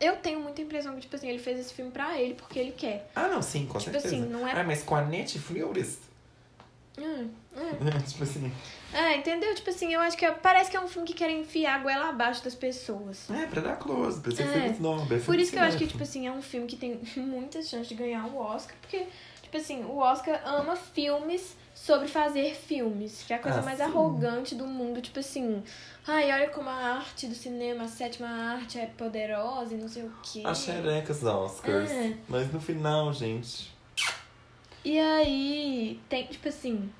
eu tenho muita impressão que, tipo assim, ele fez esse filme pra ele, porque ele quer. Ah, não, sim, com Tipo certeza. assim, não é- Ah, mas com a Netflix, Hum, hum. tipo assim, É, entendeu? Tipo assim, eu acho que é- parece que é um filme que quer enfiar a goela abaixo das pessoas. é pra dar close, pra ser É. filme nobre. é Por isso que eu acho que, tipo assim, é um filme que tem muitas chances de ganhar o Oscar, porque, tipo assim, o Oscar ama filmes sobre fazer filmes, que é a coisa Ah, mais sim. arrogante do mundo, tipo assim, ai, olha como a arte do cinema, a sétima arte é poderosa e não sei o quê. A xerecas Oscars. É. Mas no final, gente. E aí, tem, tipo assim,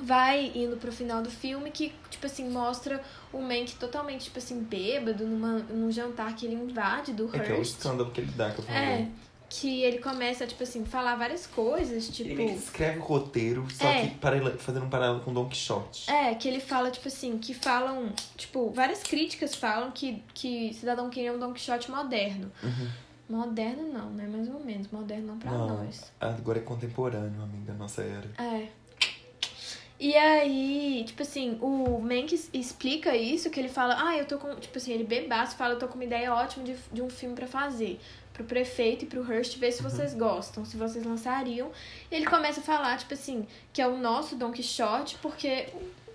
vai indo pro final do filme que, tipo assim, mostra o Mank totalmente, tipo assim, bêbado numa, num jantar que ele invade do É que é o escândalo que ele dá, que eu falei. É, que ele começa, tipo assim, falar várias coisas, tipo. Ele escreve o roteiro, só É. que paralelo- fazendo um paralelo com Don Quixote. É, que ele fala, tipo assim, que falam, tipo, várias críticas falam que, que Cidadão Kane é um Don Quixote moderno. Uhum. Moderno não, né? Mais ou menos. Moderno não pra Não, nós. agora é contemporâneo, amigo, da nossa era. É. E aí, tipo assim, o Mank explica isso, que ele fala, ah, eu tô com. Tipo assim, ele bebaço fala, eu tô com uma ideia ótima de, de um filme pra fazer. Pro prefeito e pro Hearst ver se vocês gostam, se vocês lançariam. E ele começa a falar, tipo assim, que é o nosso Don Quixote, porque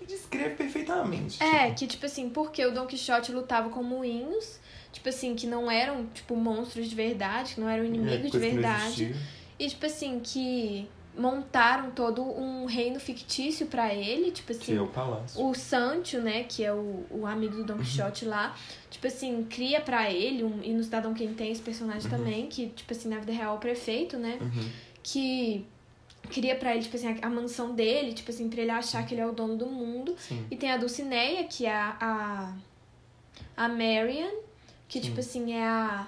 descreve perfeitamente. É, tipo, que tipo assim, porque o Don Quixote lutava com moinhos, tipo assim, que não eram, tipo, monstros de verdade, que não eram é, inimigos de que não verdade. E tipo assim, que montaram todo um reino fictício pra ele, tipo Que assim, é o palácio. o Sancho, né, que é o, o amigo do Don Quixote lá, tipo assim, cria pra ele, um, e no Cidadão Quem tem esse personagem também, que, tipo assim, na vida real é o prefeito, né, Uhum. que cria pra ele, tipo assim, a, a mansão dele, tipo assim, pra ele achar que ele é o dono do mundo. Sim. E tem a Dulcineia, que é a, a, a Marian, que, Sim. tipo assim, é a...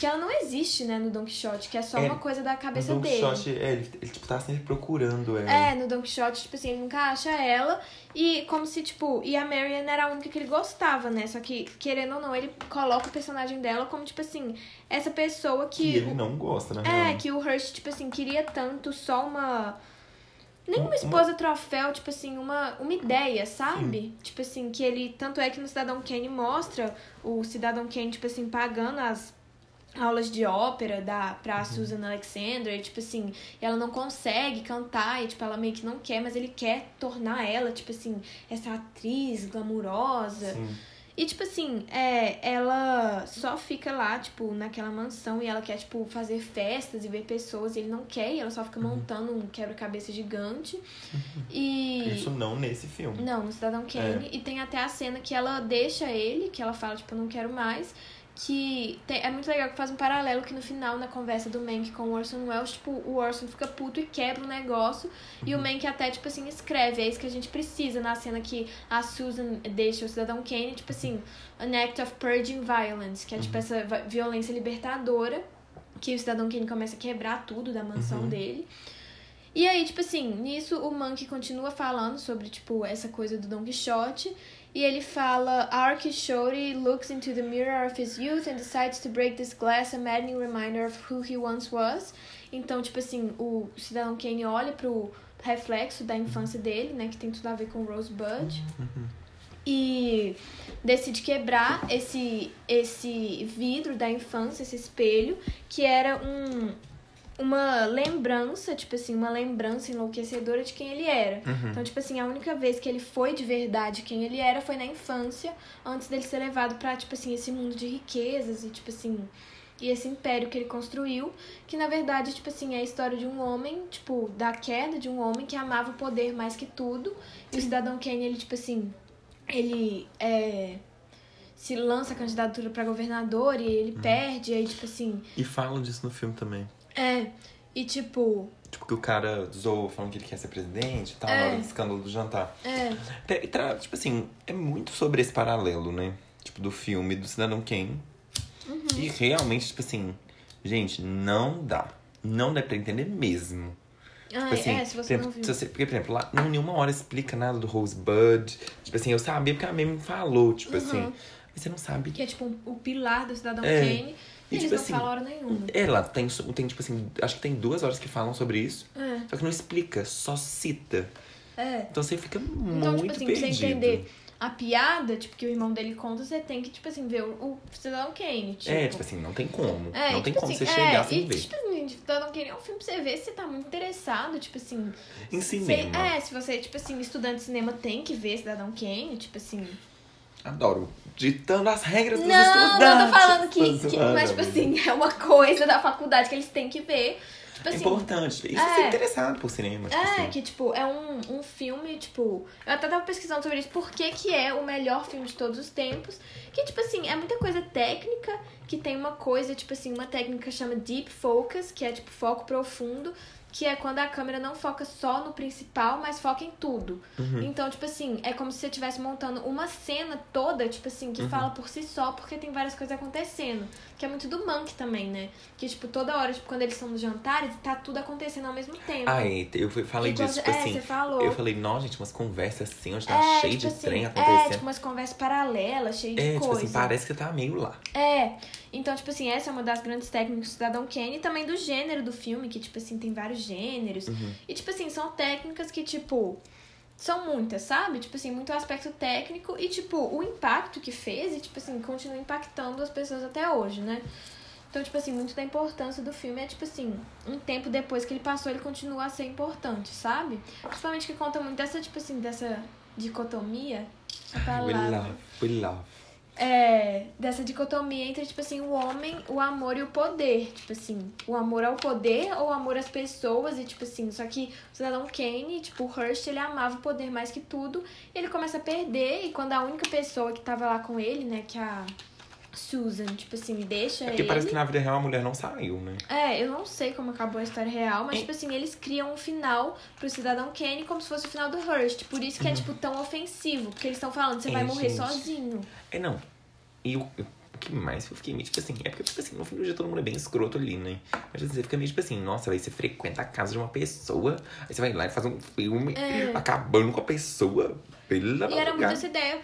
Que ela não existe, né, no Don Quixote, que é só É, uma coisa da cabeça o Don dele. Quixote, é, ele, ele tipo, tá sempre procurando ela. É, no Don Quixote, tipo assim, ele nunca acha ela. E como se, tipo, e a Marian era a única que ele gostava, né? Só que, querendo ou não, ele coloca o personagem dela como, tipo assim, essa pessoa que. Que ele não gosta, na É, real. que o Hearst, tipo assim, queria tanto só uma. Nem uma Uma- esposa troféu, tipo assim, uma, uma ideia, sabe? Tipo assim, que ele. Tanto é que no Cidadão Kane mostra o Cidadão Kane, tipo assim, pagando as aulas de ópera da, pra Uhum. Susan Alexander, e, tipo assim, ela não consegue cantar, e tipo, ela meio que não quer, mas ele quer tornar ela, tipo assim, essa atriz glamurosa. Sim. E, tipo assim, é, ela só fica lá, tipo, naquela mansão e ela quer, tipo, fazer festas e ver pessoas e ele não quer, e ela só fica montando um quebra-cabeça gigante. E. Isso não nesse filme. Não, no Cidadão Kane. E tem até a cena que ela deixa ele, que ela fala, tipo, eu não quero mais. Que tem- é muito legal que faz um paralelo que no final, na conversa do Mank com o Orson Welles, tipo, o Orson fica puto e quebra o negócio. E o Mank até, tipo assim, escreve. É isso que a gente precisa na cena que a Susan deixa o Cidadão Kane, tipo assim, an act of purging violence, que é tipo essa va- violência libertadora. Que o Cidadão Kane começa a quebrar tudo da mansão Uhum. dele. E aí, tipo assim, nisso o Monkey continua falando sobre, tipo, essa coisa do Don Quixote. E ele fala: Our Kishore looks into the mirror of his youth and decides to break this glass, a maddening reminder of who he once was. Então, tipo assim, o Cidadão Kane olha pro reflexo da infância dele, né? Que tem tudo a ver com Rosebud. E decide quebrar esse, esse vidro da infância, esse espelho, que era um, uma lembrança, tipo assim, uma lembrança enlouquecedora de quem ele era. Então, tipo assim, a única vez que ele foi de verdade quem ele era foi na infância, antes dele ser levado pra, tipo assim, esse mundo de riquezas e, tipo assim, e esse império que ele construiu, que na verdade, tipo assim, é a história de um homem, tipo, da queda de um homem que amava o poder mais que tudo. E o cidadão Kane, ele, tipo assim, ele é, se lança a candidatura pra governador e ele perde, aí, tipo assim, E falam disso no filme também. É. E tipo, Tipo, que o cara zoou falando que ele quer ser presidente e tal, É. na hora do escândalo do jantar. é. Tipo assim, é muito sobre esse paralelo, né? Tipo, do filme do Cidadão Kane. Uhum. E realmente, tipo assim, gente, não dá. Não dá pra entender mesmo. Ah, Tipo assim, é, se você por não exemplo, viu. você- porque, por exemplo, lá não nenhuma hora explica nada do Rosebud. Tipo assim, eu sabia porque a Meme me falou, tipo Uhum. assim. Mas você não sabe. Que é tipo o pilar do cidadão É. Kane. E, eles tipo não assim, falam hora nenhuma. Ela tem, tem, tipo assim, acho que tem duas horas que falam sobre isso. É, Só que não explica, só cita. é. Então você fica muito Então, tipo assim, pra perdido. você entender a piada, tipo, que o irmão dele conta, você tem que, tipo assim, ver o, o Cidadão Kane. Tipo. É, tipo assim, não tem como. É, não tem tipo como assim, você chegar é, sem e, ver. Tipo assim, Cidadão Kane é um filme pra você ver se você tá muito interessado, tipo assim. Em cinema. é, se você, tipo assim, estudante de cinema tem que ver Cidadão Kane, tipo assim. Adoro. Ditando as regras dos Não, estudantes. não tô falando que. Que- mas, tipo assim, é uma coisa da faculdade que eles têm que ver. Tipo É assim. importante. Isso é. é ser interessado por cinema. Tipo É, assim. que, tipo, é um, um filme, tipo... Eu até tava pesquisando sobre isso. Por que que é o melhor filme de todos os tempos? Que, tipo assim, é muita coisa técnica. Que tem uma coisa, tipo assim, uma técnica que chama Deep Focus. Que é, tipo, foco profundo. Que é quando a câmera não foca só no principal, mas foca em tudo. Uhum. Então, tipo assim, é como se você estivesse montando uma cena toda, tipo assim, Uhum. que fala por si só, porque tem várias coisas acontecendo. Que é muito do Monk também, né? Que, tipo, toda hora, tipo, quando eles estão nos jantares, tá tudo acontecendo ao mesmo tempo. Ah, é, eu falei E disso, tipo é, assim. você falou. Eu falei, nossa, gente, umas conversas assim, onde tá É, cheio tipo de assim, trem É, acontecendo. tipo umas conversas paralelas, cheio de É, tipo coisa. assim, parece que tá meio lá. É, então, tipo assim, essa é uma das grandes técnicas do Cidadão Kane e também do gênero do filme, que, tipo assim, tem vários gêneros. Uhum. E, tipo assim, são técnicas que, tipo, são muitas, sabe? Tipo assim, muito aspecto técnico e, tipo, o impacto que fez e, tipo assim, continua impactando as pessoas até hoje, né? Então, tipo assim, muito da importância do filme é, tipo assim, um tempo depois que ele passou, ele continua a ser importante, sabe? Principalmente que conta muito dessa, tipo assim, dessa dicotomia. A We love, we love. É, dessa dicotomia entre, tipo assim, o homem, o amor e o poder. Tipo assim, o amor ao poder ou o amor às pessoas. E, tipo assim, só que o cidadão Kane, tipo, o Hearst, ele amava o poder mais que tudo. E ele começa a perder. E quando a única pessoa que tava lá com ele, né, que é a Susan, tipo assim, deixa É porque ele. parece que na vida real a mulher não saiu, né? É, eu não sei como acabou a história real, mas, É. tipo assim, eles criam um final pro Cidadão Kane como se fosse o final do Hearst. Por isso que é, tipo, tão ofensivo. Porque eles estão falando, você É, vai morrer gente. sozinho. É, não. E o, o que mais eu fiquei meio, tipo assim, é porque, tipo assim, no fim do dia todo mundo é bem escroto ali, né? Mas você fica meio, tipo assim, nossa, aí você frequenta a casa de uma pessoa, aí você vai lá e faz um filme É. acabando com a pessoa. Pela E era muito essa ideia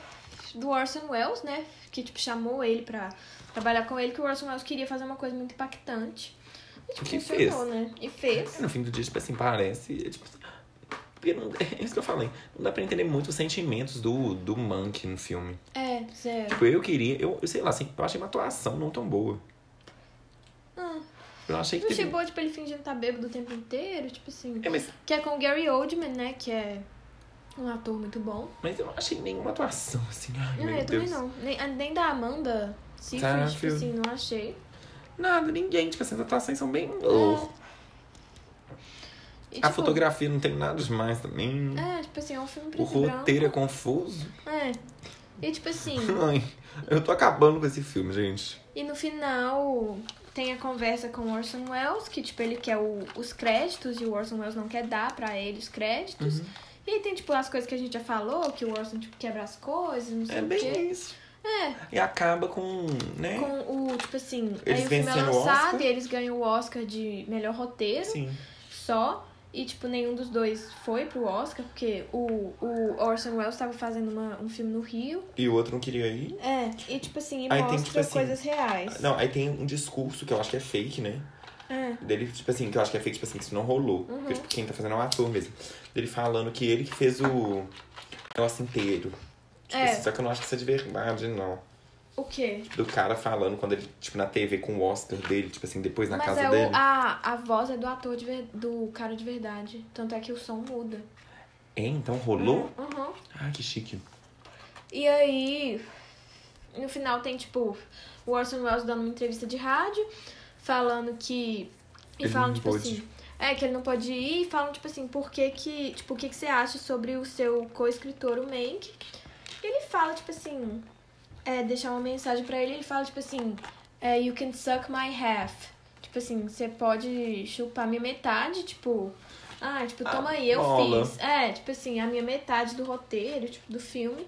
do Orson Welles, né? Que, tipo, chamou ele pra trabalhar com ele, que o Orson Welles queria fazer uma coisa muito impactante. E, tipo, Que funcionou, né? E fez. É, No fim do dia, tipo assim, parece. É, tipo, porque não, é isso que eu falei. Não dá pra entender muito os sentimentos do, do Monk no filme. É, zero. Tipo, eu queria. Eu, eu sei lá, assim, eu achei uma atuação não tão boa. Ah, Eu achei que. não teve- chegou, tipo, ele fingindo estar bêbado o tempo inteiro, tipo assim. É, mas, Que é com o Gary Oldman, né? Que é um ator muito bom. mas eu não achei nenhuma atuação, assim. Ai, Não, meu eu Deus. também não. Nem, ah, nem da Amanda Seyfried, tipo assim, não achei. Nada, ninguém. Tipo, essas atuações são bem. E, A tipo, fotografia não tem nada demais também. É, tipo assim, é um filme o preto e roteiro é branco. confuso. É. E tipo assim, Ai, eu tô acabando com esse filme, gente. e no final tem a conversa com o Orson Welles, que tipo, ele quer o- os créditos e o Orson Welles não quer dar pra ele os créditos. Uhum. E aí tem, tipo, as coisas que a gente já falou, que o Orson, tipo, quebra as coisas, não sei É o bem quê. isso. É, E acaba com, né? com o, tipo assim, Eles aí o filme é vencendo o lançado Oscar. e eles ganham o Oscar de melhor roteiro Sim. só. E, tipo, nenhum dos dois foi pro Oscar, porque o, o Orson Welles estava fazendo uma, um filme no Rio. E o outro não queria ir. É, e, tipo assim, e Aí mostra tem, tipo assim, coisas reais. Não, aí tem um discurso que eu acho que é fake, né? É. Dele, tipo assim, que eu acho que é fake, tipo assim, que isso não rolou. Uhum. Porque, tipo, quem tá fazendo é um ator mesmo. Dele falando que ele que fez o negócio inteiro. Tipo É. assim, só que eu não acho que isso é de verdade, não. O quê? Do cara falando quando ele, tipo, na TV com o Oscar dele, tipo assim, depois na Mas casa é dele. o, a, a voz é do ator, de ver- do cara de verdade. Tanto é que o som muda. É, então rolou? Uhum. Ah, que chique. E aí, no final tem, tipo, o Orson Welles dando uma entrevista de rádio, falando que. E Ele não tipo pôde. assim. É, que ele não pode ir, e falam, tipo assim, por que que. Tipo, o que, que você acha sobre o seu co-escritor, o Mank? E ele fala, tipo assim. É, deixar uma mensagem pra ele, ele fala, tipo assim. É, you can suck my half. Tipo assim, você pode chupar minha metade, tipo. Ah, tipo, Ah, toma aí, eu bola. fiz. É, tipo assim, a minha metade do roteiro, tipo, do filme.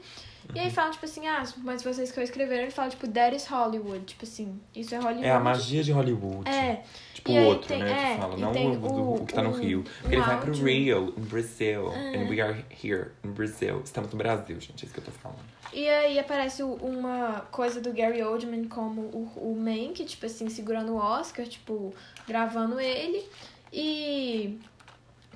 E aí fala, tipo assim, ah, mas vocês que eu escreveram, ele fala, tipo, that is Hollywood. Tipo assim, isso é Hollywood. É a magia de Hollywood. É. Tipo E o outro, tem- né? é, que fala, não o, o- o que tá no Rio. um ele vai pro. Rio, em Brasil. É. And we are here, in Brazil. Estamos no Brasil, gente. É isso que eu tô falando. E aí aparece uma coisa do Gary Oldman como o, o Mank, tipo assim, segurando o Oscar, tipo, gravando ele. E,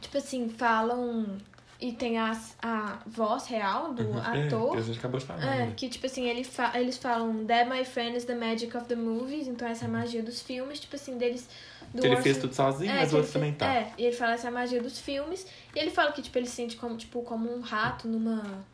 tipo assim, falam. E tem a, a voz real do Uhum. ator. É, a gente acabou de falar. É, né? que tipo assim, ele fa eles falam That my friend is the magic of the movies, então essa é a magia dos filmes, tipo assim, deles. Do Que ele Orson- fez tudo sozinho, É, mas o outro também tá. É, e ele fala essa é a magia dos filmes. E ele fala que, tipo, ele se sente como, tipo, como um rato numa.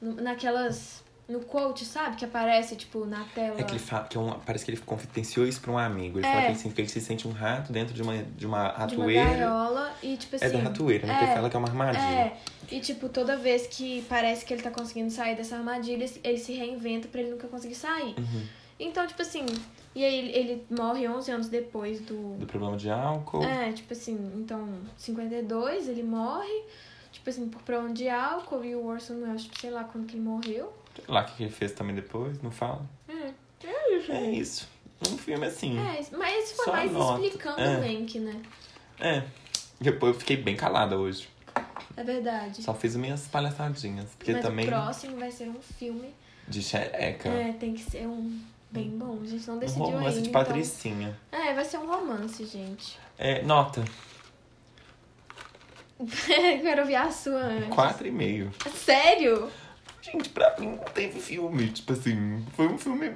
nu- naquelas. No quote, sabe? Que aparece, tipo, na tela. É que ele fala, que é um, parece que ele confidenciou isso pra um amigo. Ele É. fala que ele, se- que ele se sente um rato dentro de uma, de uma de uma ratoeira. gaiola e, tipo assim. é da ratoeira, né? Que ele fala que é uma armadilha. É, e tipo, toda vez que parece que ele tá conseguindo sair dessa armadilha, ele se reinventa pra ele nunca conseguir sair. Uhum. Então, tipo assim, e aí ele, ele morre 11 anos depois do. Do problema de álcool. É, tipo assim, então, 52, ele morre, tipo assim, por problema de álcool, e o Orson Welles, tipo, sei lá quando que ele morreu. Sei lá o que ele fez também depois, não fala. É, É isso. Um filme assim. é mas foi mais nota. explicando É. o Mank, né? É. Depois eu fiquei bem calada hoje. É verdade. Só fiz minhas palhaçadinhas. Porque mas também. o próximo vai ser um filme. De xereca. É, tem que ser um bem bom. A gente não um decidiu romance ainda. de então- patricinha. É, vai ser um romance, gente. É, nota. Quero ouvir a sua antes. Quatro e meio. Sério? Gente, pra mim não teve filme. Tipo assim, foi um filme.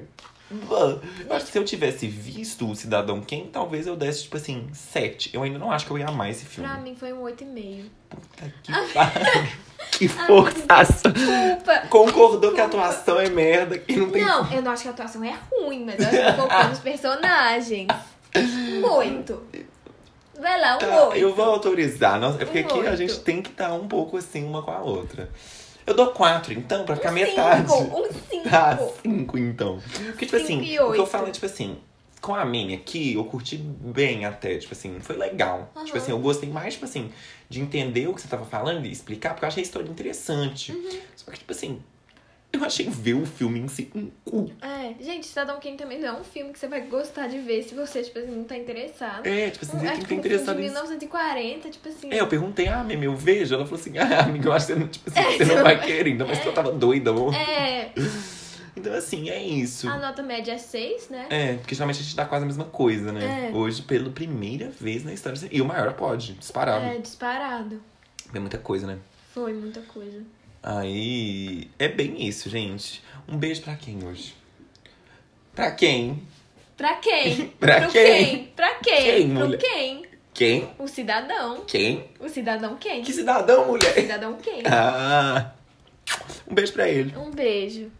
Eu acho que se eu tivesse visto o Cidadão Quem, talvez eu desse, tipo assim, sete. Eu ainda não acho que eu ia amar esse filme. Pra mim foi um 8,5. Puta que pariu. Que forçação. Desculpa! Concordou que a atuação é merda, que não tem. Não, eu não acho que a atuação é ruim, mas eu acho que focou nos personagens. Muito. Vai lá, um Tá, 8. eu vou autorizar. Nossa, é porque Um aqui a oito. gente tem que estar um pouco assim uma com a outra. Eu dou quatro, então, pra ficar um metade. Cinco, um 5. Tá, cinco então. Porque, tipo Cinco assim, o que eu falo é, tipo assim, com a minha aqui, eu curti bem até, tipo assim, foi legal. Aham. Tipo assim, eu gostei mais, tipo assim, de entender o que você tava falando e explicar, porque eu achei a história interessante. Uhum. Só que, tipo assim, eu achei ver o filme em si um cu. É, gente, Cidadão Kane também não é um filme que você vai gostar de ver se você, tipo assim, não tá interessado. É, tipo assim, é você tem tipo que um ter filme de interessado em 1940, tipo assim. É, eu perguntei, ah, Mimi, eu vejo? Ela falou assim, ah, amiga, eu acho que você não, tipo assim, É, você não vai querer ainda, mas que eu tava doida, amor. É, Então, assim, é isso. a nota média é 6, né? É, porque geralmente a gente dá quase a mesma coisa, né? É. Hoje, pela primeira vez na história. E o maior pode, disparado. É, disparado. É muita coisa, né? Foi muita coisa. Aí. É bem isso, gente. Um beijo pra quem hoje? Pra quem? Pra quem? Pra Pro quem? Pra quem? Quem, Pro quem? Quem? O cidadão. Quem? O cidadão quem? Que cidadão, mulher? Cidadão quem? Ah. Um beijo pra ele. Um beijo.